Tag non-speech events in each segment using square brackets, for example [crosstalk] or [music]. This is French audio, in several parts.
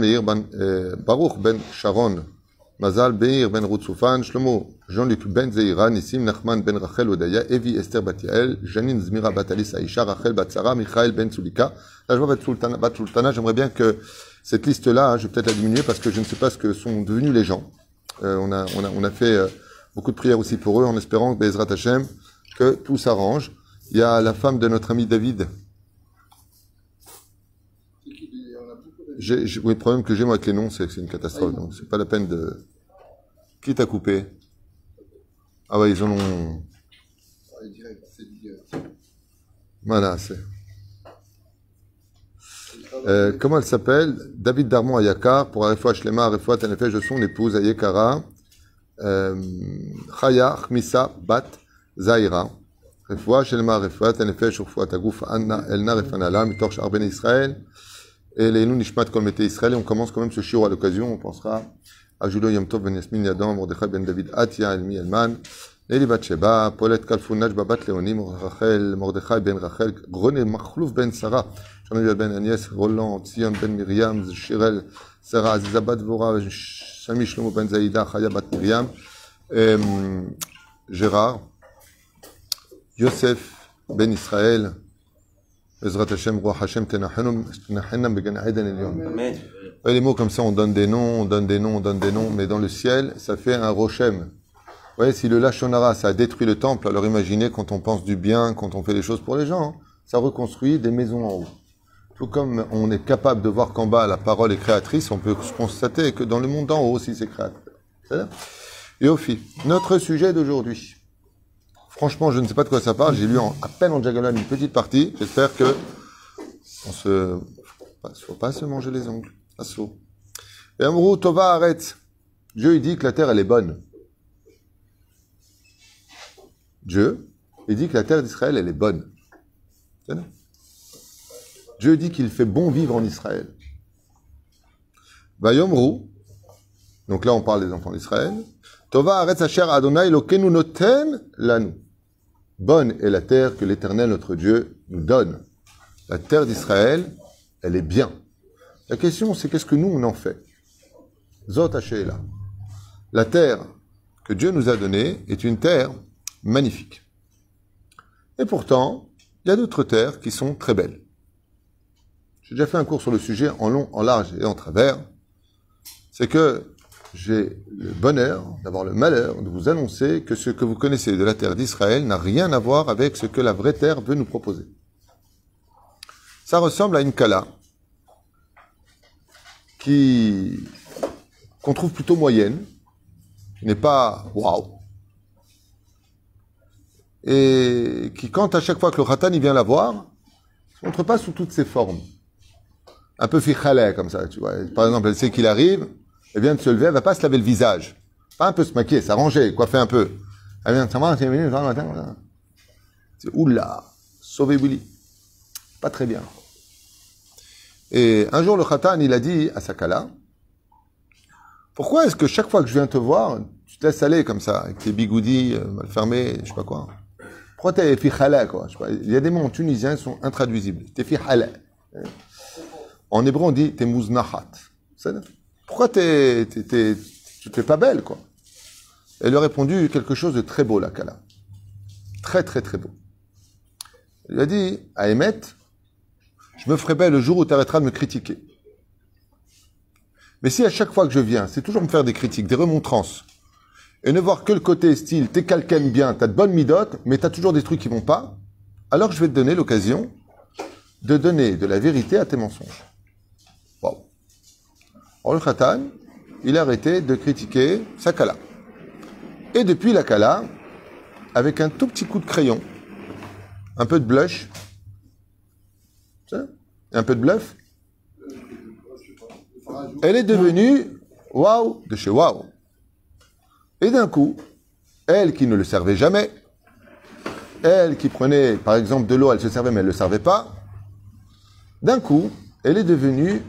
Ben, Baruch ben Sharon, Mazal Beir ben Routsoufan, Shlomo, Jean-Luc ben Zeira, Nissim Nachman ben Rachel Odaya, Evi Esther bat Yael, Janine Zmira bat Alice Aisha, Rachel bat Sarah, Michael ben Sulika. Là, je vois bat Sultana, bat Sultana. J'aimerais bien que cette liste-là, je vais peut-être la diminuer parce que je ne sais pas ce que sont devenus les gens. Euh, on, a, on, a, on a fait euh, beaucoup de prières aussi pour eux en espérant, Bezrat Hashem, que tout s'arrange. Il y a la femme de notre ami David, oui, le problème que j'ai moi avec les noms, c'est que c'est une catastrophe. Donc c'est pas la peine de. Qui t'a coupé? Ah ouais, ils en ont. Voilà, c'est. Euh, comment elle s'appelle? David Darmon Ayakar, pour Arefouach Lema, Arefouach Tanefesh de son épouse Ayekara, Chaya euh, Khmisa Bat Zaira, Refouach Lema, Arefouach Tanefesh, Urfouach Agouf, Anna Elna Refanala, Mitorch Arben Israël. Et les nishmat kol mete Israël, et on commence quand même ce shiur à l'occasion, on pensera à Julio Yom Tov ben Yasmin Yadam, Mordechai ben David Atia, Elmi Elman, Eli Bat Sheba, Paulette Kalfoun Najba Bat Leonim, Rachel, Mordechai ben Rachel, Grenet Machlouf ben Sarah, Jean-Noël ben Agnès, Roland, Tzion ben Miriam, Shirel, Sarah, Aziza Vora, Shami Shlomo ben Zaïda, Chaya Bat Miriam, euh, Gérard, Yosef ben Israël, Ezrat Hashem, Roi Hashem, Tenachenum, Tenachenam Began Eden Elyon. Amen. Ouais, les mots comme ça, on donne des noms, on donne des noms, on donne des noms, mais dans le ciel, ça fait un rochem. Vous voyez, si le Lachonara, ça a détruit le temple, alors imaginez quand on pense du bien, quand on fait des choses pour les gens, hein, ça reconstruit des maisons en haut. Tout comme on est capable de voir qu'en bas, la parole est créatrice, on peut constater que dans le monde d'en haut aussi, c'est créateur. Et au fil, notre sujet d'aujourd'hui. Franchement, je ne sais pas de quoi ça parle. J'ai lu à peine en diagonale une petite partie. J'espère que on se, faut pas se manger les ongles. Assaut. Et Tova arrête. Dieu il dit que la terre elle est bonne. Dieu, il dit que la terre d'Israël elle est bonne. Dieu dit qu'il fait bon vivre en Israël. Vayomru. Donc là on parle des enfants d'Israël. Tova sa chère Adonai lokenu noten lanu. Bonne est la terre que l'Éternel notre Dieu nous donne. La terre d'Israël, elle est bien. La question, c'est qu'est-ce que nous, on en fait? Zot. La terre que Dieu nous a donnée est une terre magnifique. Et pourtant, il y a d'autres terres qui sont très belles. J'ai déjà fait un cours sur le sujet en long, en large et en travers. C'est que j'ai le bonheur d'avoir le malheur de vous annoncer que ce que vous connaissez de la terre d'Israël n'a rien à voir avec ce que la vraie terre veut nous proposer. Ça ressemble à une kala qui qu'on trouve plutôt moyenne, qui n'est pas waouh, et qui quand à chaque fois que le khatan il vient la voir, se montre pas sous toutes ses formes, un peu fichaleh comme ça, tu vois. Par exemple, elle sait qu'il arrive, elle vient de se lever, elle va pas se laver le visage, pas un peu se maquiller, s'arranger, coiffer un peu. Elle vient de va, c'est venu. C'est oula, sauver Willy, pas très bien. Et un jour, le khatan, il a dit à Sakala, pourquoi est-ce que chaque fois que je viens te voir, tu te laisses aller comme ça, avec tes bigoudis euh, mal fermés, je sais pas quoi? Pourquoi t'es fi khala, quoi? Je sais. Il y a des mots en tunisien qui sont intraduisibles. T'es fi khala. En hébreu, on dit t'es mouznahat. Pourquoi t'es, t'es, t'es, pas belle, quoi? Elle lui a répondu quelque chose de très beau, la Kala. Très, très, très beau. Il lui a dit, à Emet, je me ferai belle le jour où tu arrêteras de me critiquer. Mais si à chaque fois que je viens, c'est toujours me faire des critiques, des remontrances, et ne voir que le côté style, t'es quelqu'un bien, t'as de bonnes midotes, mais t'as toujours des trucs qui vont pas, alors je vais te donner l'occasion de donner de la vérité à tes mensonges. Le Khatan, il a arrêté de critiquer sa Kala. Et depuis la Kala, avec un tout petit coup de crayon, un peu de blush, un peu de bluff, elle est devenue waouh de chez waouh. Et d'un coup, elle qui ne le servait jamais, elle qui prenait par exemple de l'eau, elle se servait mais elle ne le servait pas, d'un coup, elle est devenue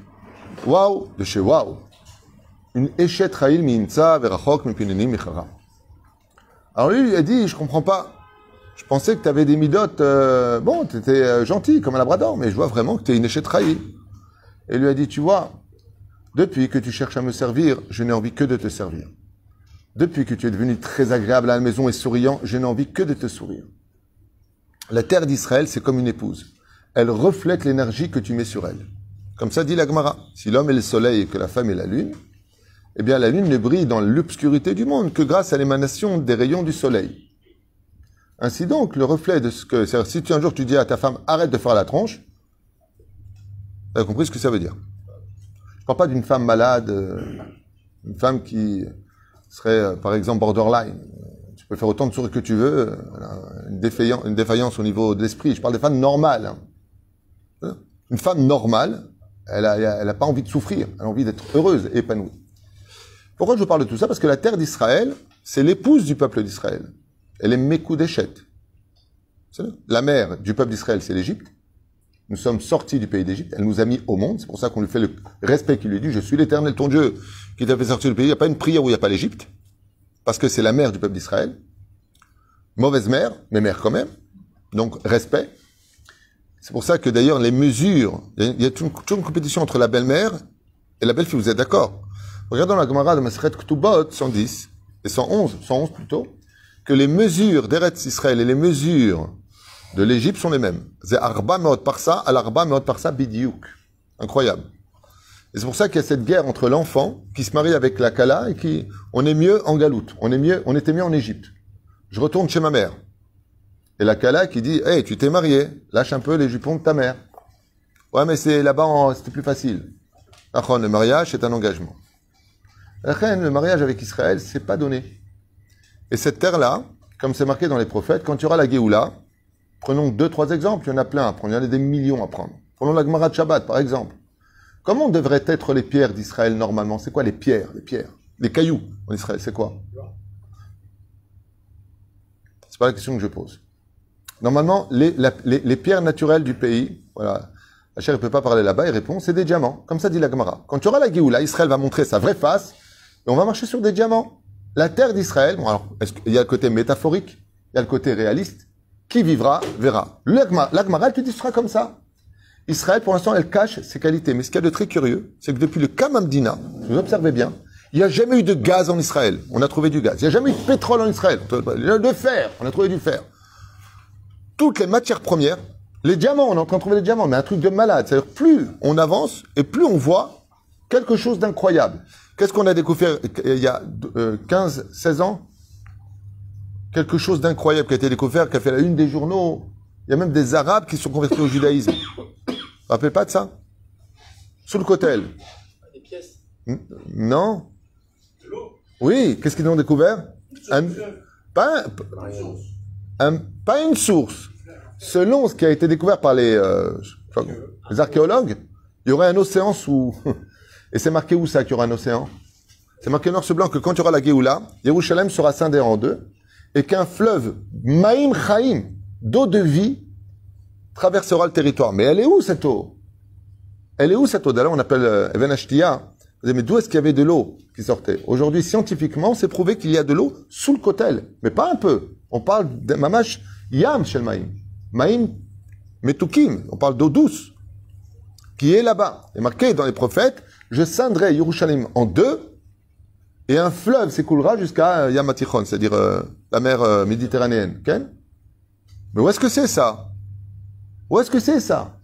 chez waouh. Une échette raïl minza verachok mipineni michara. Alors lui, il a dit, je comprends pas. Je pensais que tu avais des midotes, euh, bon, tu étais gentil comme un labrador, mais je vois vraiment que tu es une échette raïl. Et lui a dit, tu vois, Depuis que tu cherches à me servir, je n'ai envie que de te servir. Depuis que tu es devenu très agréable à la maison et souriant, je n'ai envie que de te sourire. La terre d'Israël, c'est comme une épouse. Elle reflète l'énergie que tu mets sur elle. Comme ça dit la Gemara. Si l'homme est le soleil et que la femme est la lune, eh bien la lune ne brille dans l'obscurité du monde que grâce à l'émanation des rayons du soleil. Ainsi donc, le reflet de ce que... Si tu, un jour tu dis à ta femme, arrête de faire la tronche, tu as compris ce que ça veut dire. Je ne parle pas d'une femme malade, euh, une femme qui serait, euh, par exemple, borderline. Tu peux faire autant de souris que tu veux, euh, une défaillance, une défaillance au niveau de l'esprit. Je parle des femmes normales. Hein? Une femme normale, elle n'a pas envie de souffrir, elle a envie d'être heureuse, épanouie. Pourquoi je vous parle de tout ça? Parce que la terre d'Israël, c'est l'épouse du peuple d'Israël. Elle est Mekoudeshet. La mère du peuple d'Israël, c'est l'Égypte. Nous sommes sortis du pays d'Égypte. Elle nous a mis au monde. C'est pour ça qu'on lui fait le respect qu'il lui dit. Je suis l'éternel ton Dieu qui t'a fait sortir du pays. Il n'y a pas une prière où il n'y a pas l'Égypte. Parce que c'est la mère du peuple d'Israël. Mauvaise mère, mais mère quand même. Donc, respect. C'est pour ça que d'ailleurs, les mesures, il y a toujours une, compétition entre la belle-mère et la belle-fille. Vous êtes d'accord? Regardons la Gemara de Maseret Ktubot 110 et 111, 111 plutôt que les mesures d'Eretz Israël et les mesures de l'Égypte sont les mêmes. C'est Arba Meot Parsa, al Arba Meot Parsa Bidiouk. Incroyable. Et c'est pour ça qu'il y a cette guerre entre l'enfant qui se marie avec la Kala et qui, on est mieux en Galoute. On est mieux, on était mieux en Égypte. Je retourne chez ma mère. Et la Kala qui dit, hey, tu t'es marié, lâche un peu les jupons de ta mère. Ouais, mais c'est là-bas, c'était plus facile. Le mariage, c'est un engagement. Le mariage avec Israël, c'est pas donné. Et cette terre-là, comme c'est marqué dans les prophètes, quand tu auras la Géoula, prenons deux, trois exemples, il y en a plein à prendre, il y en a des millions à prendre. Prenons la Gemara de Shabbat, par exemple. Comment devraient être les pierres d'Israël normalement? C'est quoi les pierres Les pierres? Les cailloux en Israël, c'est quoi? C'est pas la question que je pose. Normalement, les, les, pierres naturelles du pays, voilà, la chair ne peut pas parler là-bas, il répond, c'est des diamants. Comme ça dit la Gemara. Quand tu auras la Géoula, Israël va montrer sa vraie face, et on va marcher sur des diamants. La terre d'Israël, bon alors, il y a le côté métaphorique, il y a le côté réaliste. Qui vivra, verra. L'Agmara, elle te dit, ce sera comme ça. Israël, pour l'instant, elle cache ses qualités. Mais ce qu'il y a de très curieux, c'est que depuis le Kamamdina, vous observez bien, il n'y a jamais eu de gaz en Israël. On a trouvé du gaz. Il n'y a jamais eu de pétrole en Israël. De fer. On a trouvé du fer. Toutes les matières premières, les diamants, on est en train de trouver des diamants, mais un truc de malade. C'est-à-dire, plus on avance et plus on voit quelque chose d'incroyable. Qu'est-ce qu'on a découvert il y a 15, euh, 16 ans? Quelque chose d'incroyable qui a été découvert, qui a fait la une des journaux. Il y a même des Arabes qui sont convertis au judaïsme. Vous vous rappelez pas de ça? Sous le cotel. Des pièces Non. De l'eau Oui, qu'est-ce qu'ils ont découvert? Un, pas, pas une source. Selon ce qui a été découvert par les, euh, archéologues, il y aurait un océan sous, [laughs] Et c'est marqué où ça qu'il y aura un océan? C'est marqué noir sur blanc que quand il y aura la Géoula, Jérusalem sera scindé en deux et qu'un fleuve, Maïm Chaim, d'eau de vie, traversera le territoire. Mais elle est où cette eau? Elle est où cette eau? D'ailleurs, on appelle euh, Even Ashtia. Mais d'où est-ce qu'il y avait de l'eau qui sortait? Aujourd'hui, scientifiquement, c'est prouvé qu'il y a de l'eau sous le cotel. Mais pas un peu. On parle de mamash yam shel maïm. Metukim. On parle d'eau douce qui est là-bas. Et marqué dans les prophètes, je scindrai Yerushalayim en deux, et un fleuve s'écoulera jusqu'à euh, Yamatichon, c'est-à-dire euh, la mer euh, méditerranéenne. Mais où est-ce que c'est ça? Où est-ce que c'est ça?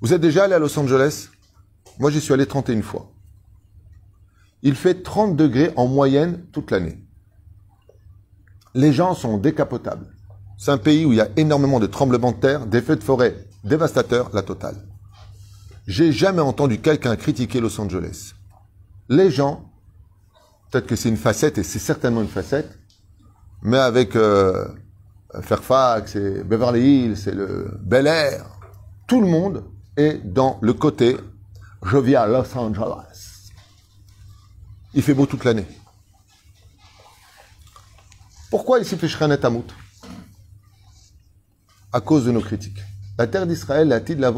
Vous êtes déjà allé à Los Angeles? Moi, j'y suis allé 31 fois. Il fait 30 degrés en moyenne toute l'année. Les gens sont décapotables. C'est un pays où il y a énormément de tremblements de terre, des feux de forêt dévastateurs, la totale. J'ai jamais entendu quelqu'un critiquer Los Angeles. Les gens, peut-être que c'est une facette, et c'est certainement une facette, mais avec euh, Fairfax et Beverly Hills et le Bel Air, tout le monde est dans le côté je vis à Los Angeles. Il fait beau toute l'année. Pourquoi ici fait Shrenet Amut À cause de nos critiques. La terre d'Israël, la de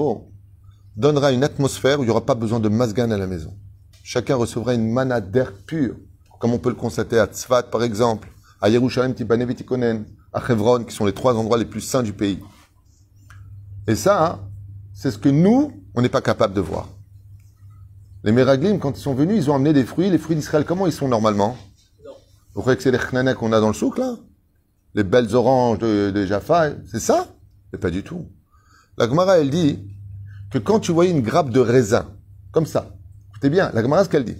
donnera une atmosphère où il n'y aura pas besoin de masgan à la maison. Chacun recevra une mana d'air pur, comme on peut le constater à Tzfat, par exemple, à Yerushalayim, Tibané, Vitikonen, à Chevron, qui sont les trois endroits les plus saints du pays. Et ça, hein, c'est ce que nous, on n'est pas capable de voir. Les Meraglim, quand ils sont venus, ils ont amené des fruits. Les fruits d'Israël, comment ils sont normalement? Vous croyez que c'est les chnanais qu'on a dans le souk, là? Les belles oranges de, de Jaffa C'est ça? Mais pas du tout. La Gemara, elle dit que quand tu voyais une grappe de raisin, comme ça, écoutez bien, la Gemara, ce qu'elle dit.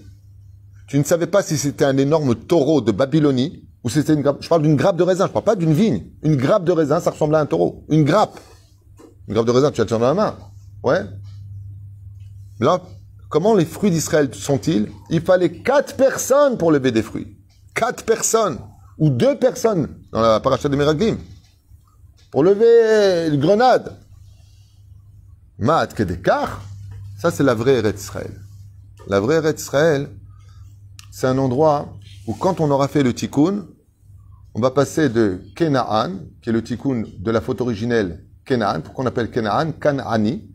Tu ne savais pas si c'était un énorme taureau de Babylonie ou si c'était une grappe. Je parle d'une grappe de raisin, je parle pas d'une vigne. Une grappe de raisin, ça ressemble à un taureau. Une grappe. Une grappe de raisin, tu la tiens dans la main. Ouais. Là, comment les fruits d'Israël sont-ils? Il fallait quatre personnes pour lever des fruits. Quatre personnes. Ou deux personnes dans la paracha de Meraglim. Pour lever une grenade. Mat Kedekar, ça c'est la vraie Eretz Israël. La vraie Eretz Israël, c'est un endroit où quand on aura fait le tikkun, on va passer de Kenaan, qui est le tikkun de la faute originelle Kenaan, pourquoi on appelle Kenaan Kanani.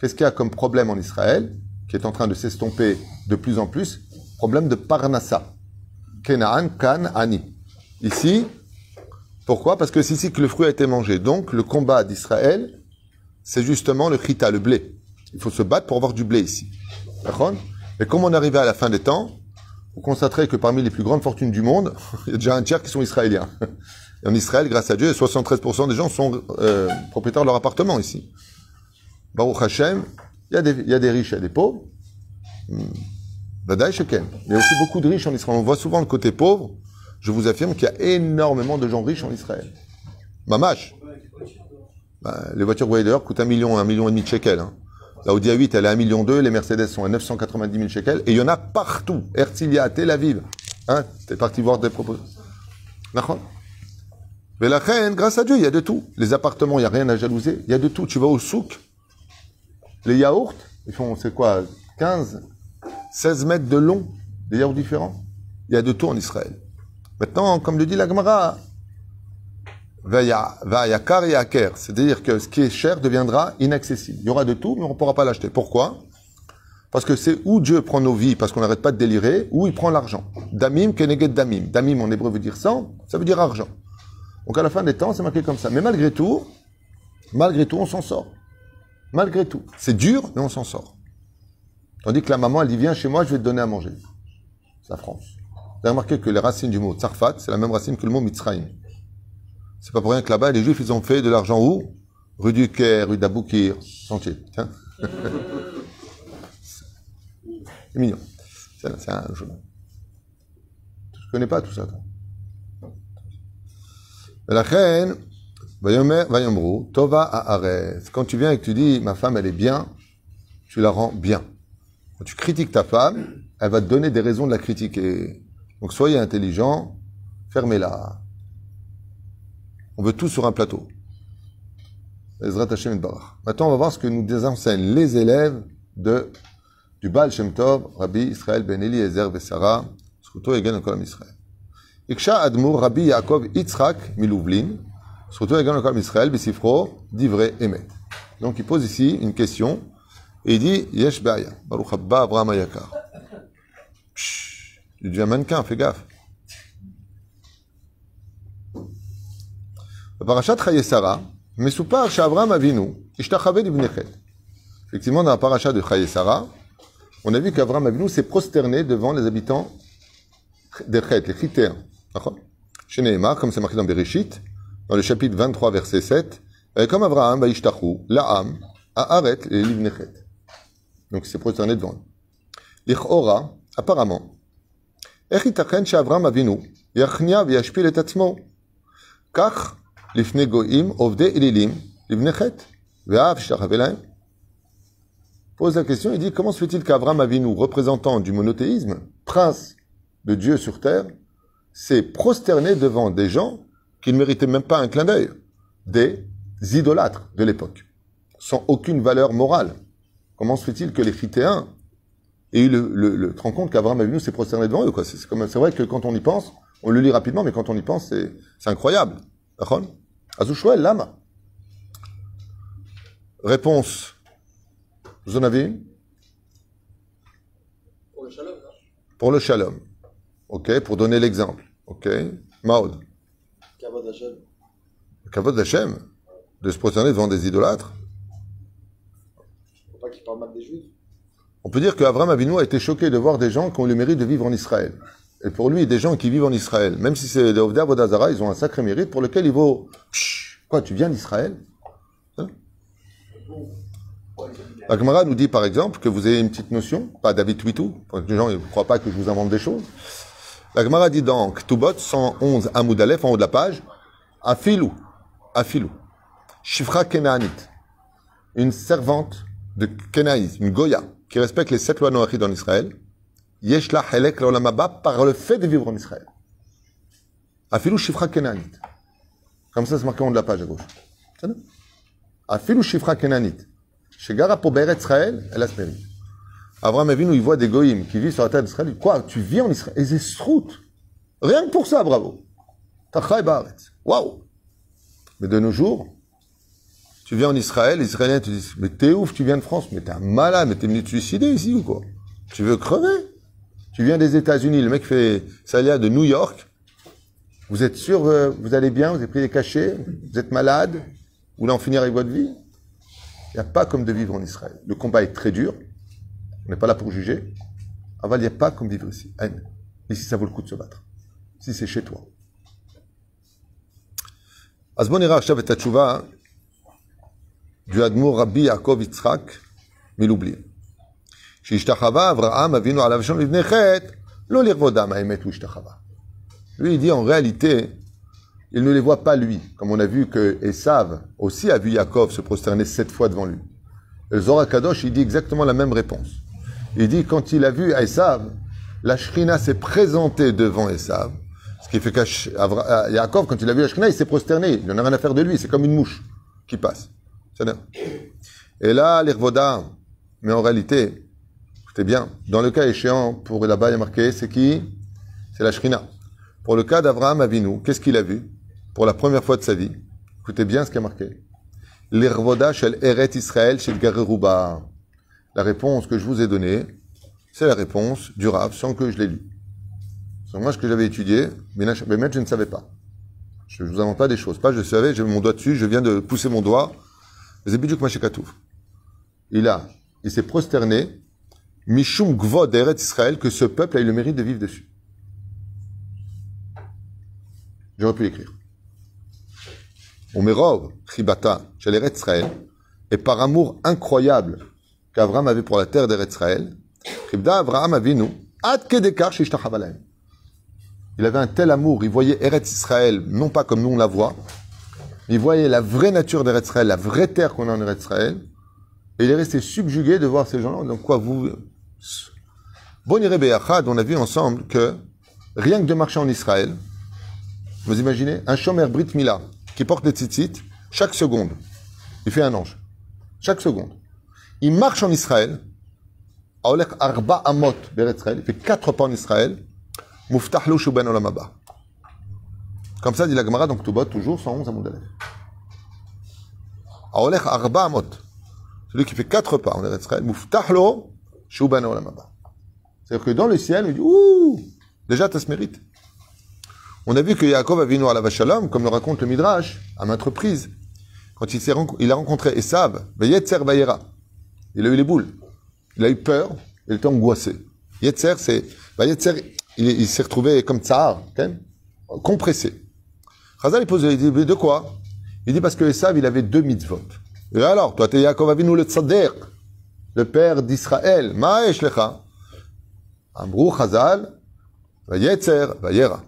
Qu'est-ce qu'il y a comme problème en Israël, qui est en train de s'estomper de plus en plus? Problème de Parnassa. Kenaan Kanani. Ici, pourquoi? Parce que c'est ici que le fruit a été mangé. Donc, le combat d'Israël, c'est justement le chita, le blé. Il faut se battre pour avoir du blé ici. D'accord? Et comme on arrivait à la fin des temps, vous constaterez que parmi les plus grandes fortunes du monde, [laughs] il y a déjà un tiers qui sont israéliens. [laughs] Et en Israël, grâce à Dieu, 73% des gens sont euh, propriétaires de leur appartement ici. Baruch Hashem, il y, a des, il y a des riches, il y a des pauvres. Badaï Sheken. Il y a aussi beaucoup de riches en Israël. On voit souvent le côté pauvre. Je vous affirme qu'il y a énormément de gens riches en Israël. Mamash. Ben, les voitures, d'ailleurs, coûtent un million, un million et demi de shekels. Hein. La Audi A8, elle est à 1 million 2, les Mercedes sont à 990 000 shekels, et il y en a partout. Herzliya, Tel Aviv. Hein, t'es parti voir des propos. Mais la reine, grâce à Dieu, il y a de tout. Les appartements, il n'y a rien à jalouser. Il y a de tout. Tu vas au souk, les yaourts, ils font, c'est quoi, 15, 16 mètres de long, des yaourts différents. Il y a de tout en Israël. Maintenant, comme le dit la Gemara, c'est-à-dire que ce qui est cher deviendra inaccessible. Il y aura de tout, mais on ne pourra pas l'acheter. Pourquoi? Parce que c'est où Dieu prend nos vies, parce qu'on n'arrête pas de délirer, ou il prend l'argent. Damim, keneged damim. Damim en hébreu veut dire sang, ça veut dire argent. Donc à la fin des temps, c'est marqué comme ça. Mais malgré tout, malgré tout, on s'en sort. Malgré tout. C'est dur, mais on s'en sort. Tandis que la maman, elle dit, viens chez moi, je vais te donner à manger. C'est la France. Vous avez remarqué que les racines du mot tsarfat, c'est la même racine que le mot mitzrayim. C'est pas pour rien que là-bas, les Juifs, ils ont fait de l'argent où? Rue du Caire, rue d'Aboukir, sentier. Tiens. [laughs] c'est mignon. C'est un jeu. Je connais pas tout ça. La reine, Tova Ares. Quand tu viens et que tu dis, ma femme, elle est bien, tu la rends bien. Quand tu critiques ta femme, elle va te donner des raisons de la critiquer. Donc soyez intelligent, fermez-la. On veut tout sur un plateau. Maintenant, on va voir ce que nous enseignent les élèves de, du Baal Shem Tov, Rabbi Israël Ben Eliezer Vesara, Schuto Egen Kolam Israël. Iksha Admur Rabbi Yaakov Milouvlin, Israël, Divrei Emet. Donc, il pose ici une question, et il dit, Yesh Baya, Baruch Abba Abraham Ayakar. Il devient mannequin, fais gaffe. Parashat Chayesara, Mesupar Shavram Avinu, Ishtachave Livnechet. Effectivement, dans la parasha de Chayesara, on a vu qu'Avram Avinu s'est prosterné devant les habitants des Chet, les critères. Chez Nehemar, comme c'est marqué dans Bereshit, dans le chapitre 23, verset 7, comme Avraham, Vaishtachu, La'am, Aaret, et Livnechet. Donc il s'est prosterné devant eux. L'Ichora, apparemment. Echitachen Shavram Avinu, Yachnia Vyashpil et Kach, Lifne Ovde Ililim, Livnechet, Veav Shachavelaim. Pose la question, il dit comment se fait-il qu'Avram Avinu, représentant du monothéisme, prince de Dieu sur terre, s'est prosterné devant des gens qui ne méritaient même pas un clin d'œil, des idolâtres de l'époque, sans aucune valeur morale. Comment se fait-il que les Phytéens et il le, le, le, te rends compte qu'Abraham Avinu s'est prosterné devant eux. Quoi? C'est, c'est, vrai que quand on y pense, on le lit rapidement, mais quand on y pense, c'est, c'est incroyable. D'accord? Azouchouel, lama. Réponse. Vous en avez une? Pour le shalom. Pour le shalom. Ok, pour donner l'exemple. Ok. Maud. Kavod Hashem. Kavod Hashem De se prosterner devant des idolâtres parle mal des juifs. On peut dire qu'Abraham Avinu a été choqué de voir des gens qui ont le mérite de vivre en Israël. Et pour lui, des gens qui vivent en Israël, même si c'est des Ovda Vodazara, ils ont un sacré mérite pour lequel il vaut. Quoi, tu viens d'Israël hein? La Gemara nous dit par exemple que vous avez une petite notion, pas David Twitou, les gens ne croient pas que je vous invente des choses. La Gemara dit dans Ktubot 111 Amoud Aleph, en haut de la page, Afilou, Afilou, Shifra Kenaanit, une servante de Kenaïs, une Goya, qui respecte les sept lois noachides en Israël, Yeshla Helek Lolamaba par le fait de vivre en Israël. Afilou Shifra Kenaanit. Comme ça, c'est marqué en haut de la page à gauche. Afilou Shifra Kenaanit. Chez Gara pour Beret Israël, elle a ce mérite. Abraham Avinu, il voit des goïms qui vivent sur la terre d'Israël. Quoi, tu vis en Israël? Et c'est srout. Rien que pour ça, bravo. Tachai Baaretz. Waouh. Mais de nos jours, tu viens en Israël, les Israéliens te disent, mais t'es ouf, tu viens de France, mais t'es un malade, mais t'es venu te suicider ici ou quoi? Tu veux crever? Tu viens des États-Unis, le mec fait salaire de New York. Vous êtes sûr, euh, vous allez bien, vous avez pris des cachets, vous êtes malade, vous voulez en finir avec votre vie? Il n'y a pas comme de vivre en Israël. Le combat est très dur, on n'est pas là pour juger. Aval, il n'y a pas comme vivre ici. Ici, ça vaut le coup de se battre. Si c'est chez toi. Asbon du Admour Rabbi Yaakov Yitzhak Miloublin. Shishhtachava Avraham Avinu lo haemet. Lui, il dit en réalité, il ne les voit pas lui, comme on a vu que Esav aussi a vu Yaakov se prosterner sept fois devant lui. Le Zorakadosh, il dit exactement la même réponse. Il dit quand il a vu Esav, la Shrina s'est présentée devant Esav, ce qui fait qu'Yaakov, quand il a vu la Shrina, il s'est prosterné. Il n'en a rien à faire de lui, c'est comme une mouche qui passe. Et là, l'Irvoda, mais en réalité, écoutez bien, dans le cas échéant, pour là-bas, il y a marqué, c'est qui? C'est la Shrina. Pour le cas d'Abraham Avinu, qu'est-ce qu'il a vu? Pour la première fois de sa vie Écoutez bien ce qui est marqué. L'Irvoda shel Eret Israël shel Gareruba. La réponse que je vous ai donnée, c'est la réponse du Rav sans que je l'ai lu. C'est moi ce que j'avais étudié, mais je ne savais pas. Je ne vous invente pas des choses. Pas je savais, j'ai mon doigt dessus, je viens de pousser mon doigt. Il a, il s'est prosterné, Mishum Gvod Eret Israël, que ce peuple a eu le mérite de vivre dessus. J'aurais pu l'écrire. Omerov, Chibata, chez l'Eretz Israël, et par amour incroyable qu'Abraham avait pour la terre d'Eretz Israël, Chibda Abraham Avinu, Ad Kedekar Il avait un tel amour, il voyait Eretz Israël, non pas comme nous on la voit, il voyait la vraie nature d'Eretz Israël, la vraie terre qu'on a en Eretz Israël, et il est resté subjugué de voir ces gens-là. Donc quoi, vous... Bon Beyachad, on a vu ensemble que rien que de marcher en Israël, vous imaginez, un chômeur Brit Mila, qui porte des tzitzit, chaque seconde, il fait un ange. Chaque seconde. Il marche en Israël, Arba Amot il fait quatre pas en Israël, Muftahlu Shuban Olamaba. Comme ça dit la Gemara, donc Tubot, toujours 111 Amoud Aleph. Aolech Arba Amot, celui qui fait quatre pas en Israël, Muftahlo Olamaba. C'est-à-dire que dans le ciel, on dit, ouh, déjà, tu as ce mérite. On a vu que Yaakov a vu à la Vachalom, comme le raconte le Midrash, à maintes reprises, quand il, il a rencontré Esav, Yetzer Bayera. Il a eu les boules. Il a eu peur, il était angoissé. Yetzer, c'est, Yetzer, il, il s'est retrouvé comme tsar, compressé. Il pose, il dit, de quoi? Il dit parce que Esav, il avait deux mitzvot. Et alors, toi, t'es Yaakov Avinu le tzaddik, le père d'Israël. Ma'esh lecha. Ambrou Chazal, Yetzer, Bayera.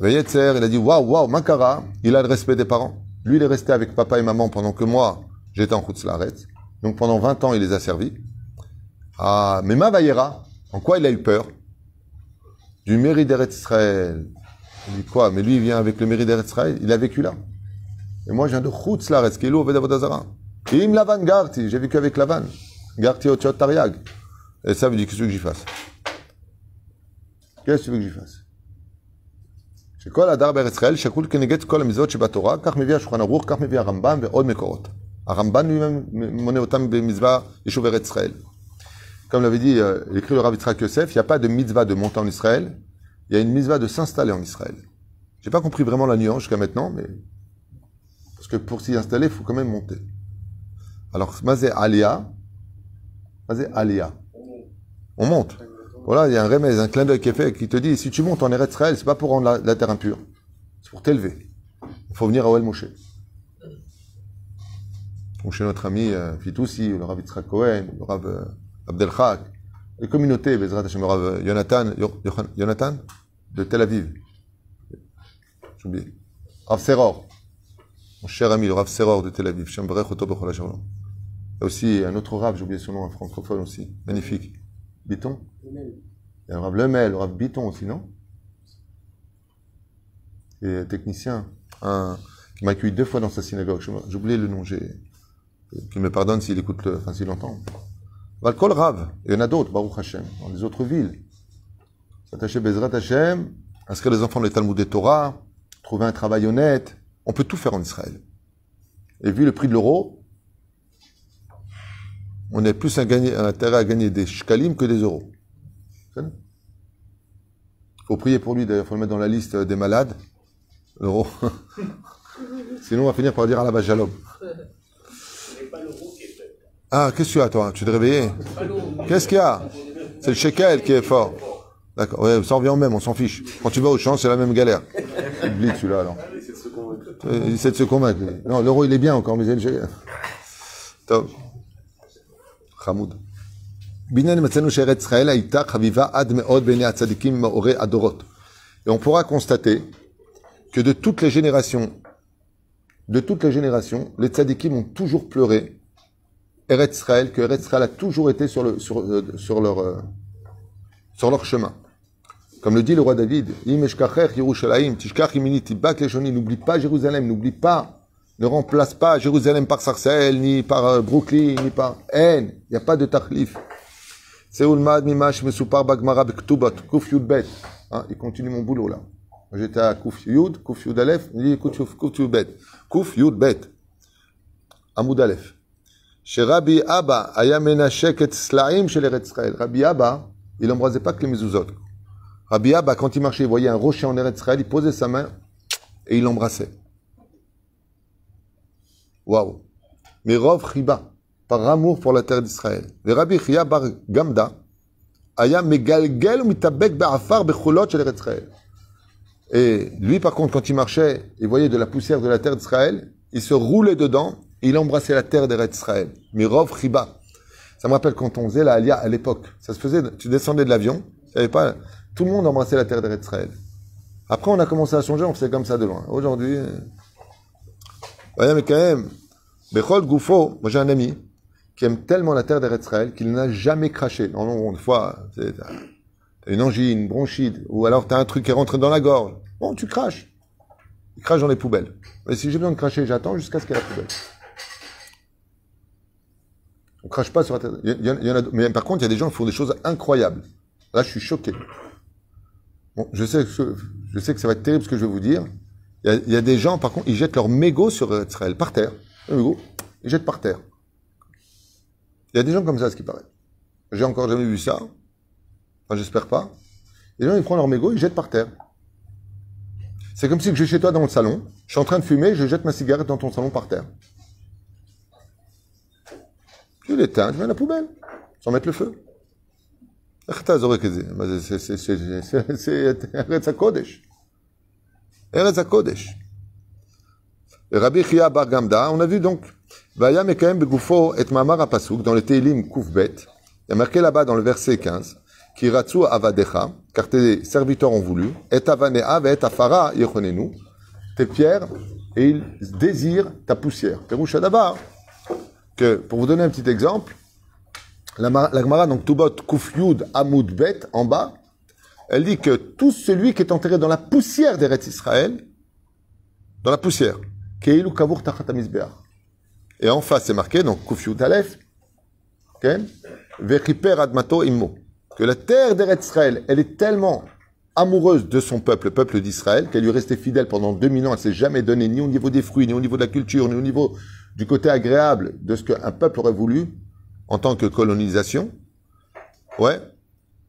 Yetzer, il a dit waouh, waouh, Makara, il a le respect des parents. Lui, il est resté avec papa et maman pendant que moi, j'étais en Laret. Donc pendant 20 ans, il les a servis. Ah, mais ma Vayera, en quoi il a eu peur? Du mérite d'Eretz Israël. Il dit quoi Mais lui, il vient avec le mérite d'Eretz Israël. Il a vécu là. Et moi, je viens de Laret, qui est l'eau Vedavodazara. Im Lavan Garti, j'ai vécu avec Lavan. Garti Otiot Tariag. Et ça veut dire, qu'est-ce que j'y fasse Qu'est-ce que tu veux que j'y fasse שכל הדר בארץ ישראל שקול כנגד כל המצוות שבתורה, כך מביא השולחן ערוך, כך מביא הרמב"ם ועוד מקורות. הרמב"ן מונה אותם במצווה יישוב ארץ ישראל. Comme l'avait dit euh, l'écrit le Rav Yitzhak Yosef, il n'y a pas de mitzvah de monter en Israël, il y a une mitzvah de s'installer en Israël. J'ai pas compris vraiment la nuance jusqu'à maintenant, mais parce que pour s'y installer, il faut quand même monter. Alors, Mazé Alia, Vas-y, Aliyah. On monte. Voilà, il y a un remède, un clin d'œil qui est fait qui te dit si tu montes en Eretz Israël, c'est pas pour rendre la, terre impure, c'est pour t'élever. Il faut venir à Oel Moshe. Ou chez notre ami euh, Fitoussi, le Rav Yitzhak le Rav euh, les communautés, Bezrat Hashem, Jonathan, Jonathan de Tel Aviv. J'ai oublié. Rav Seror, mon cher ami, le Rav Seror de Tel Aviv. Il y a aussi un autre Rav, j'ai oublié son nom, un francophone aussi, magnifique. Biton Il y a le Rav Lemel, le Rav Biton aussi, non? Et technicien, un, qui m'a accueilli deux fois dans sa synagogue. J'ai oublié le nom, j'ai, qu'il me pardonne s'il écoute le, enfin s'il entend. Valkol Rav, il y en a d'autres, Baruch Hashem, dans les autres villes. S'attacher Bezrat Hashem, inscrire les enfants dans les Talmud et Torah, trouver un travail honnête. On peut tout faire en Israël. Et vu le prix de l'euro, on est plus à gagner, à intérêt à gagner des shkalim que des euros. Il faut prier pour lui, d'ailleurs, il faut le mettre dans la liste des malades. L'euro. [laughs] Sinon, on va finir par dire à la Shalom. Ah, qu'est-ce que tu as, toi Tu te réveillé Qu'est-ce qu'il y a C'est le shekel qui est fort. D'accord, ouais, ça revient au même, on s'en fiche. Quand tu vas au champ, c'est la même galère. Oublie celui-là, alors. Euh, Il essaie de se convaincre. lui. Non, l'euro, il est bien encore, mais c'est le shekel. Top. חמוד. בעניין מצאנו שארץ ישראל הייתה חביבה עד מאוד בעיני הצדיקים מאורי הדורות. Et on pourra constater que de toutes les générations, de toutes les générations, les tzadikim ont toujours pleuré Eretz Israël, que Eretz Israël a toujours été sur, euh, leur, euh, sur leur chemin. Comme le dit le roi David, n'oublie pas Jérusalem, n'oublie pas, ne remplace pas Jérusalem par Sarcelles, ni par euh, Brooklyn, ni par En, il n'y a pas de tachlif. Hein, il continue mon boulot là. J'étais à kuf yud, kuf yud alef, il dit kuf yud bet. Kuf yud bet. Amoud alef. Rabbi Abba. Rabbi Abba, il n'embrasait pas que les mezuzot. Rabbi Abba, quand il marchait, il voyait un rocher en Eretz Israël, il posait sa main et il l'embrassait. Waouh. Mais Rov Chiba, par amour pour la terre d'Israël. Le Rabbi Chia bar Gamda, aya megalgel mitabek. Et lui, par contre, quand il marchait, il voyait de la poussière de la terre d'Israël, il se roulait dedans, il embrassait la terre d'Eretz Israël. Mirov Chiba. Ça me rappelle quand on faisait la Alia à l'époque. Ça se faisait, tu descendais de l'avion, pas, tout le monde embrassait la terre d'Eretz Israël. Après, on a commencé à changer, on faisait comme ça de loin. Aujourd'hui, voyez, mais quand même, Bechol Goufo, moi j'ai un ami qui aime tellement la terre d'Eretz Israël qu'il n'a jamais craché. Non, non, une fois, t'as une angine, une bronchite, ou alors t'as un truc qui est rentré dans la gorge. Bon, tu craches. Il crache dans les poubelles. Mais si j'ai besoin de cracher, j'attends jusqu'à ce qu'il y ait la poubelle. On crache pas sur la terre. Il il y en a, mais par contre, il y a des gens qui font des choses incroyables. Là, je suis choqué. Bon, je sais, que, je sais que ça va être terrible ce que je vais vous dire. Il y a, des gens, par contre, ils jettent leur mégot sur Israël, par terre. Le mégot, ils jettent par terre. Il y a des gens comme ça, ce qui paraît. J'ai encore jamais vu ça. Enfin, j'espère pas. Les gens, ils prennent leur mégot, ils jettent par terre. C'est comme si je suis chez toi dans le salon, je suis en train de fumer, je jette ma cigarette dans ton salon par terre. Tu l'éteins, tu mets la poubelle, sans mettre le feu. C'est Kodesh. Eretz Rabbi Chia Bar Gamda, on a vu donc, Vaya Mekaem Begufo et Mamar Pasuk, dans le Teilim Koufbet, il y a marqué là-bas dans le verset 15, avadecha, car tes serviteurs ont voulu, et avanea ve et afara yechonenu, tes pierres, et ils désirent ta poussière. Tes que, pour vous donner un petit exemple, la, Mar- la Gemara, donc Tubot Kuf Yud Amud Bet, en bas, elle dit que tout celui qui est enterré dans la poussière d'Eretz Israël, dans la poussière, Keilu HaMizbeach. Et en face, c'est marqué, donc Kuf Yud Aleph, Vechiper Admato Immo. Que la terre d'Eretz Israël, elle est tellement amoureuse de son peuple, le peuple d'Israël, qu'elle lui est restée fidèle pendant 2000 ans, elle s'est jamais donnée ni au niveau des fruits, ni au niveau de la culture, ni au niveau du côté agréable de ce qu'un peuple aurait voulu en tant que colonisation. Ouais.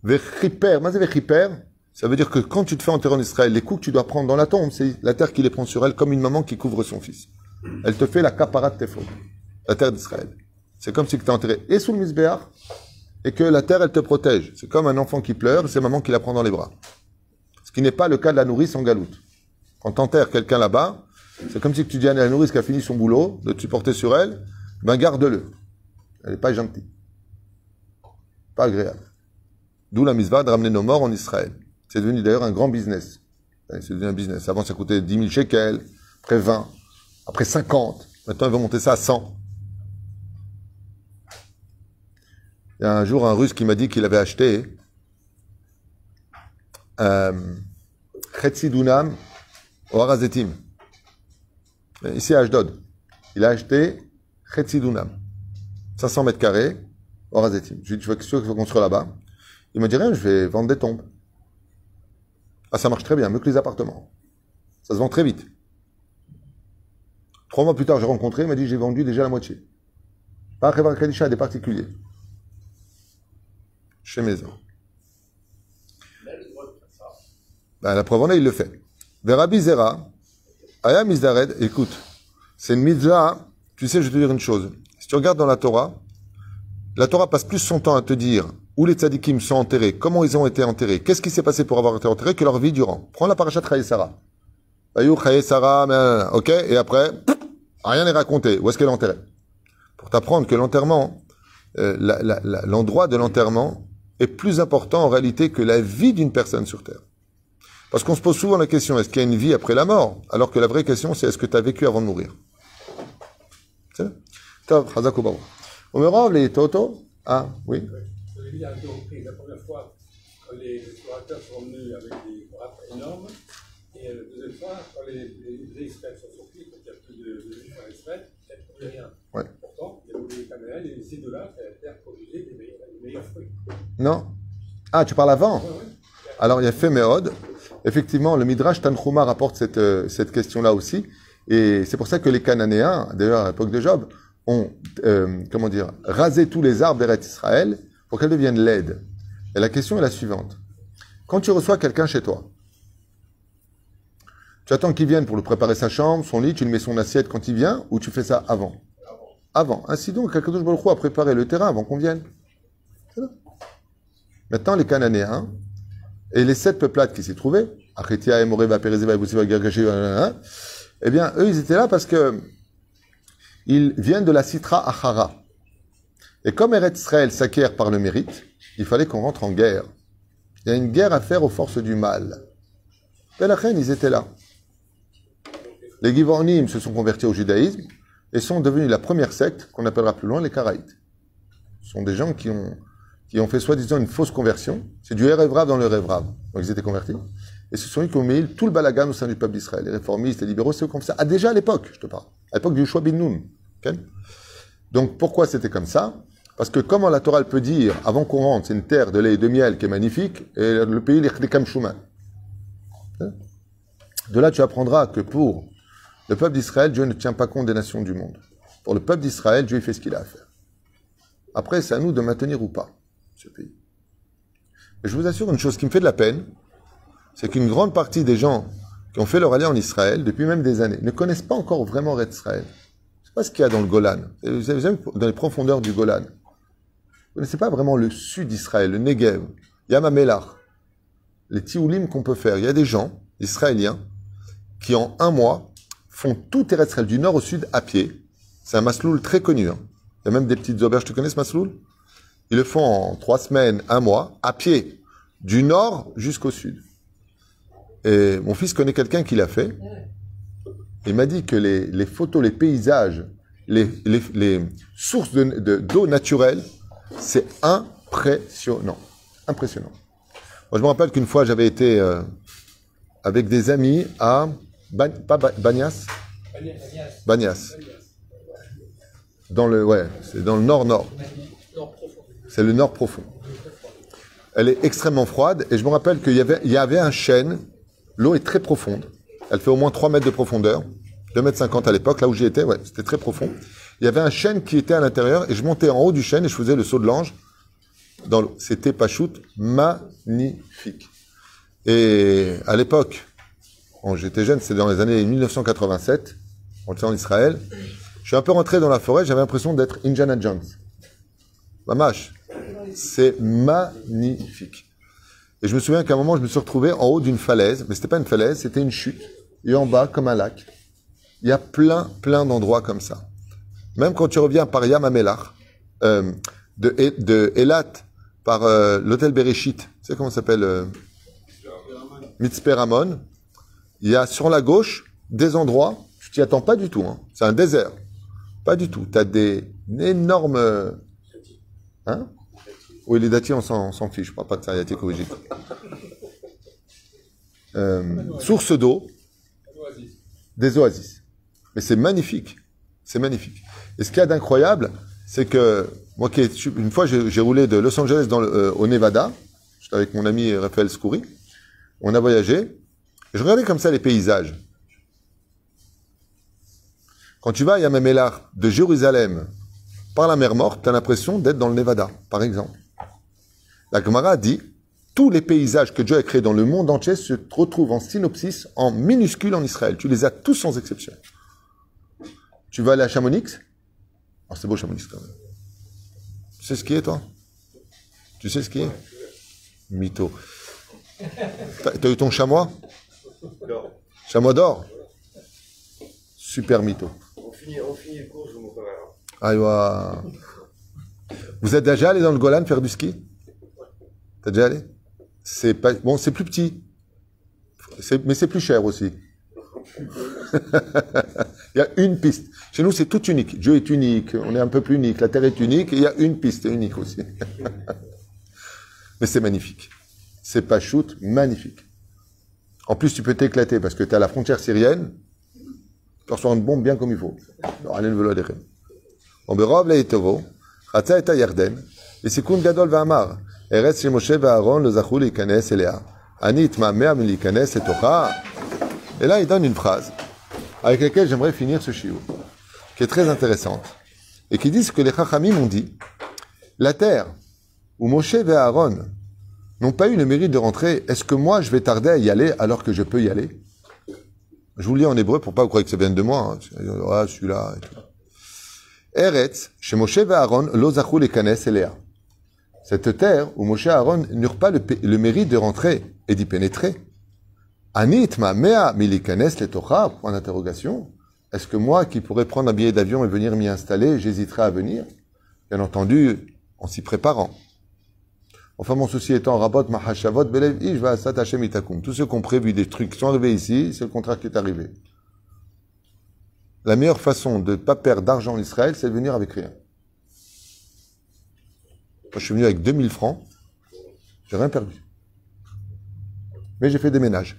Vechiper, mais vechiper, ça veut dire que quand tu te fais enterrer en Israël, les coups que tu dois prendre dans la tombe, c'est la terre qui les prend sur elle comme une maman qui couvre son fils. Elle te fait la capara de tes fautes, la terre d'Israël. C'est comme si tu es enterré et sous le misbéach et que la terre, elle te protège. C'est comme un enfant qui pleure, c'est maman qui la prend dans les bras. Ce qui n'est pas le cas de la nourrice en galoute. Quand t'enterres quelqu'un là-bas, c'est comme si tu dis à la nourrice qui a fini son boulot, de te supporter sur elle, ben garde-le. Elle n'est pas gentille. Pas agréable. D'où la misva de ramener nos morts en Israël. C'est devenu d'ailleurs un grand business. C'est devenu un business. Avant, ça coûtait 10 000 shekels, après 20, après 50. Maintenant, ils vont monter ça à 100. Il y a un jour un russe qui m'a dit qu'il avait acheté euh, Dunam au Harazetim. Ici à Ashdod. Il a acheté Chetzi Dunam. 500 mètres carrés au. Je lui ai dit, veux qu'il faut construire là-bas Il m'a dit rien, je vais vendre des tombes. Ah, ça marche très bien, mieux que les appartements. Ça se vend très vite. Trois mois plus tard, j'ai rencontré, il m'a dit, j'ai vendu déjà la moitié. Pas à Kadisha, à des particuliers. Chez Maison. Ben, la preuve en est, il le fait. Verabi Zera, Aya Mizdared, écoute, c'est une tu sais, je vais te dire une chose. Si tu regardes dans la Torah, la Torah passe plus son temps à te dire où les tzadikim sont enterrés, comment ils ont été enterrés, qu'est-ce qui s'est passé pour avoir été enterrés, que leur vie durant. Prends la parachat Sarah. Bayou Sarah, ok, et après, [coughs] rien n'est raconté. Où est-ce qu'elle est enterrée? Pour t'apprendre que l'enterrement, euh, l'endroit de l'enterrement est plus important en réalité que la vie d'une personne sur Terre. Parce qu'on se pose souvent la question, est-ce qu'il y a une vie après la mort? Alors que la vraie question, c'est est-ce que tu as vécu avant de mourir? C'est Top, On me rend les Toto Ah, oui a. La première fois, quand les explorateurs sont venus avec des grappes énormes, et la deuxième fois, quand les, Israël sont sortis, quand il n'y a plus de, en Israël, il n'y a plus rien. Ouais. Pourtant, il y a eu les caméras, et c'est de là que la terre produisait les meilleurs, fruits. Non. Ah, tu parles avant? Ouais, ouais. Alors, il y a fait Méod. Effectivement, le Midrash Tanchuma rapporte cette, euh, cette question-là aussi. Et c'est pour ça que les Cananéens, d'ailleurs à l'époque de Job, ont, euh, comment dire, rasé tous les arbres d'Eretz Israël pour qu'elles deviennent laides. Et la question est la suivante. Quand tu reçois quelqu'un chez toi, tu attends qu'il vienne pour lui préparer sa chambre, son lit, tu lui mets son assiette quand il vient, ou tu fais ça avant? Avant. Ainsi donc, quelqu'un d'autre a préparé le terrain avant qu'on vienne. Maintenant, les Cananéens et les sept peuplades qui s'y trouvaient, Achetia, Emoreva, Perezeva, Ebusiva, Gergashi, eh bien, eux, ils étaient là parce que ils viennent de la Citra Achara. Et comme Eretz Israël s'acquiert par le mérite, il fallait qu'on rentre en guerre. Il y a une guerre à faire aux forces du mal. reine, ils étaient là. Les Givornim se sont convertis au judaïsme et sont devenus la première secte qu'on appellera plus loin les Karaïtes. Ce sont des gens qui ont, qui ont fait soi-disant une fausse conversion. C'est du Erevrav dans le Erevrav. Donc ils étaient convertis. Et ce sont eux qui ont mis tout le balagan au sein du peuple d'Israël. Les réformistes, les libéraux, c'est comme ça. Ah, déjà à l'époque, je te parle. À l'époque du Yoshua bin Nun. Donc pourquoi c'était comme ça? Parce que comment la Torah peut dire, avant qu'on rentre, c'est une terre de lait et de miel qui est magnifique, et le pays, l'Echdekam Shuman. De là, tu apprendras que pour le peuple d'Israël, Dieu ne tient pas compte des nations du monde. Pour le peuple d'Israël, Dieu fait ce qu'il a à faire. Après, c'est à nous de maintenir ou pas je vous assure une chose qui me fait de la peine, c'est qu'une grande partie des gens qui ont fait leur alliance en Israël, depuis même des années, ne connaissent pas encore vraiment Red Israël. Sais pas ce qu'il y a dans le Golan. Vous savez, dans les profondeurs du Golan. Vous ne connaissez pas vraiment le sud d'Israël, le Negev, Yamamelach, les tioulim qu'on peut faire. Il y a des gens, israéliens, qui en un mois font tout Israël du nord au sud à pied. C'est un masloul très connu. Hein. Il y a même des petites auberges. Tu connais ce masloul? Ils le font en trois semaines, un mois, à pied, du nord jusqu'au sud. Et mon fils connaît quelqu'un qui l'a fait. Il m'a dit que les, les, photos, les paysages, les, les, les sources d'eau de, d'eau naturelle c'est impressionnant. Impressionnant. Moi, je me rappelle qu'une fois, j'avais été euh, avec des amis à pas Bagnas Bagnas. Dans le, ouais, c'est dans le nord-nord. C'est le nord profond. Elle est extrêmement froide et je me rappelle qu'il y avait, un chêne. L'eau est très profonde. Elle fait au moins 3 mètres de profondeur. 2 mètres 50 à l'époque, là où j'y étais, c'était très profond il y avait un chêne qui était à l'intérieur et je montais en haut du chêne et je faisais le saut de l'ange dans l'eau. C'était Pachout magnifique. Et à l'époque, quand j'étais jeune, c'était dans les années 1987, on était en Israël, je suis un peu rentré dans la forêt, j'avais l'impression d'être Indiana Jones. Mamash. C'est magnifique. Et je me souviens qu'à un moment, je me suis retrouvé en haut d'une falaise, mais c'était pas une falaise, c'était une chute. Et en bas, comme un lac, il y a plein, plein d'endroits comme ça. Même quand tu reviens par Yamamelach, euh, de, de Elat, par euh, l'hôtel Bereshit, tu sais comment ça s'appelle euh, Mitzpe Ramon, il y a sur la gauche des endroits, tu t'y attends pas du tout, hein. c'est un désert. Pas du tout. Tu as des énormes. Hein? Oui, les datis, on s'en fiche. Je parle pas de a écologique. Euh, source d'eau, des oasis. Mais c'est magnifique. C'est magnifique. Et ce qu'il y a d'incroyable, c'est que moi, qui une fois, j'ai roulé de Los Angeles euh, au Nevada. Avec mon ami Raphaël Scoury. On a voyagé. Et je regardais comme ça les paysages. Quand tu vas à Yamamelar de Jérusalem par la mer Morte, tu as l'impression d'être dans le Nevada, par exemple. La Gemara dit tous les paysages que Dieu a créés dans le monde entier se retrouvent en synopsis, en minuscule en Israël. Tu les as tous sans exception. Tu vas aller à Chamonix? Oh, C'est beau Chamonix quand même. Tu sais ce qui est, toi? Tu sais ce qui est? Mytho. T'as eu ton chamois? Chamois d'or Super mytho. On finit, on finit le cours, je vous. Aïwa. Vous êtes déjà allé dans le Golan faire du ski? T'as déjà allé? C'est pas bon, c'est plus petit, mais c'est plus cher aussi. [laughs] il y a une piste. Chez nous, c'est tout unique. Dieu est unique. On est un peu plus unique. La terre est unique. Et il y a une piste unique aussi. [laughs] mais c'est magnifique. C'est pas shoot, magnifique. En plus, tu peux t'éclater parce que tu es à la frontière syrienne. Tu reçois une bombe bien comme il faut. Alors, allez, le vélo, allez. וברוב לאיתבו, חצה את הירדן, בסיכון גדול ואמר, ארץ שמשה ואהרון לא זכו להיכנס אליה, אני אתמהמה מלהיכנס לתוכה. Et là, il donne une phrase avec laquelle j'aimerais finir ce shiur, qui est très intéressante, et qui dit ce que les Chachamim ont dit. La terre où Moshe et Aaron n'ont pas eu le mérite de rentrer, est-ce que moi je vais tarder à y aller alors que je peux y aller Je vous le lis en hébreu pour pas vous croire que ça vienne de moi. Hein. Ah, celui-là et tout. Eretz, chez Moshe et Aaron, lo zachou lekanes elea. Cette terre où Moshe et Aaron n'eurent pas le, le mérite de rentrer et d'y pénétrer. Anit ma mea milikanes letocha, point d'interrogation. Est-ce que moi, qui pourrais prendre un billet d'avion et venir m'y installer, j'hésiterais à venir? Bien entendu, en s'y préparant. Enfin, mon souci étant, rabot mahashavot belev ish va'asat Hashem itakum. Tous ceux qui ont prévu des trucs sont arrivés ici, c'est le contraire qui est arrivé. La meilleure façon de ne pas perdre d'argent en Israël, c'est de venir avec rien. Moi, je suis venu avec 2000 francs, j'ai rien perdu. Mais j'ai fait des ménages.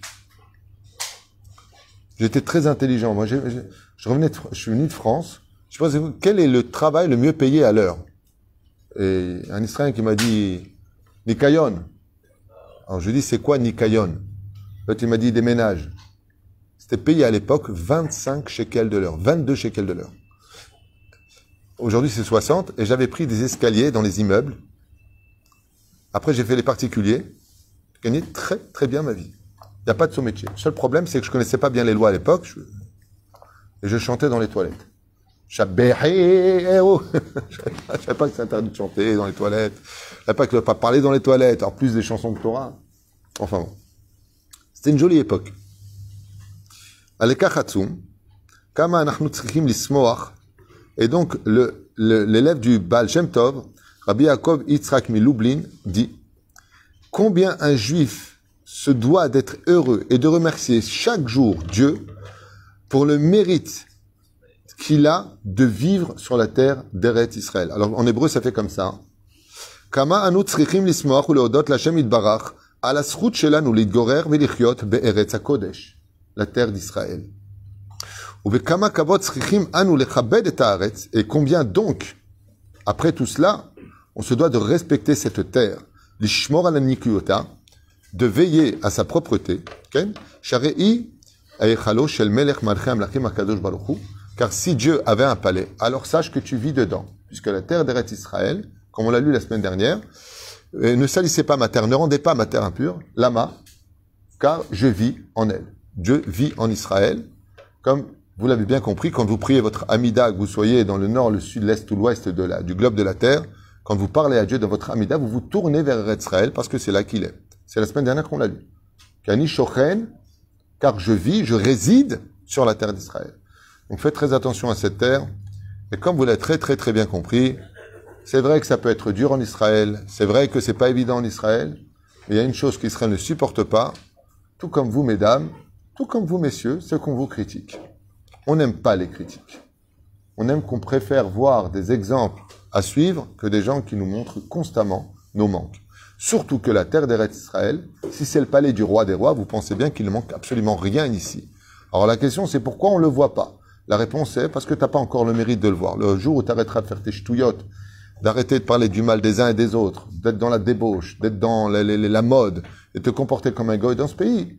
J'étais très intelligent. Je revenais, je suis venu de France. Je pense, quel est le travail le mieux payé à l'heure? Et un Israélien qui m'a dit Nikayon. Alors je lui dis c'est quoi Nikayon? L'autre il m'a dit des ménages. C'était payé à l'époque 25 shekels de l'heure, 22 shekels de l'heure. Aujourd'hui, c'est 60, et j'avais pris des escaliers dans les immeubles. Après, j'ai fait les particuliers. J'ai gagné très, très bien ma vie. Il n'y a pas de sous métier. Le seul problème, c'est que je connaissais pas bien les lois à l'époque, et je chantais dans les toilettes. Eh oh. [laughs] Je je savais pas que c'est interdit de chanter dans les toilettes. Je savais pas que pas parler dans les toilettes. En plus des chansons de Torah. Enfin bon. C'était une jolie époque. À l'écart Kama Anachnu Tzrikim Lismoach, et donc l'élève du Baal Shem Tov, Rabbi Yaakov Yitzhak Miloublin, dit Combien un juif se doit d'être heureux et de remercier chaque jour Dieu pour le mérite qu'il a de vivre sur la terre d'Eret Israël. Alors en hébreu, ça fait comme ça. Hein. Kama anu tzrichim lismoach uleodot l'Hashem itbarach, al asrut shelanu l'itgorer v'lichiot be'eretz HaKodesh la terre d'Israël. Et combien donc, après tout cela, on se doit de respecter cette terre, de veiller à sa propreté, car si Dieu avait un palais, alors sache que tu vis dedans, puisque la terre d'Eretz Israël, comme on l'a lu la semaine dernière, euh, ne salissez pas ma terre, ne rendez pas ma terre impure, lama, car je vis en elle. Dieu vit en Israël, comme vous l'avez bien compris, quand vous priez votre Amida, que vous soyez dans le nord, le sud, l'est ou l'ouest du globe de la terre, Quand vous parlez à Dieu dans votre Amida, vous vous tournez vers Israël parce que c'est là qu'il est. C'est la semaine dernière qu'on l'a lu. Kani Shochen, car je vis, je réside sur la terre d'Israël. Donc faites très attention à cette terre. Et comme vous l'avez très très très bien compris, c'est vrai que ça peut être dur en Israël, c'est vrai que c'est pas évident en Israël, mais il y a une chose qu'Israël ne supporte pas, tout comme vous, mesdames, tout comme vous, messieurs, c'est qu'on vous critique. On n'aime pas les critiques. On aime qu'on préfère voir des exemples à suivre que des gens qui nous montrent constamment nos manques. Surtout que la terre d'Eretz Israël, si c'est le palais du roi des rois, vous pensez bien qu'il ne manque absolument rien ici. Alors la question c'est pourquoi on ne le voit pas? La réponse est parce que tu n'as pas encore le mérite de le voir. Le jour où tu arrêteras de faire tes ch'touillottes, d'arrêter de parler du mal des uns et des autres, d'être dans la débauche, d'être dans la, mode, et te comporter comme un goy dans ce pays,